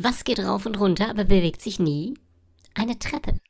Was geht rauf und runter, aber bewegt sich nie? Eine Treppe.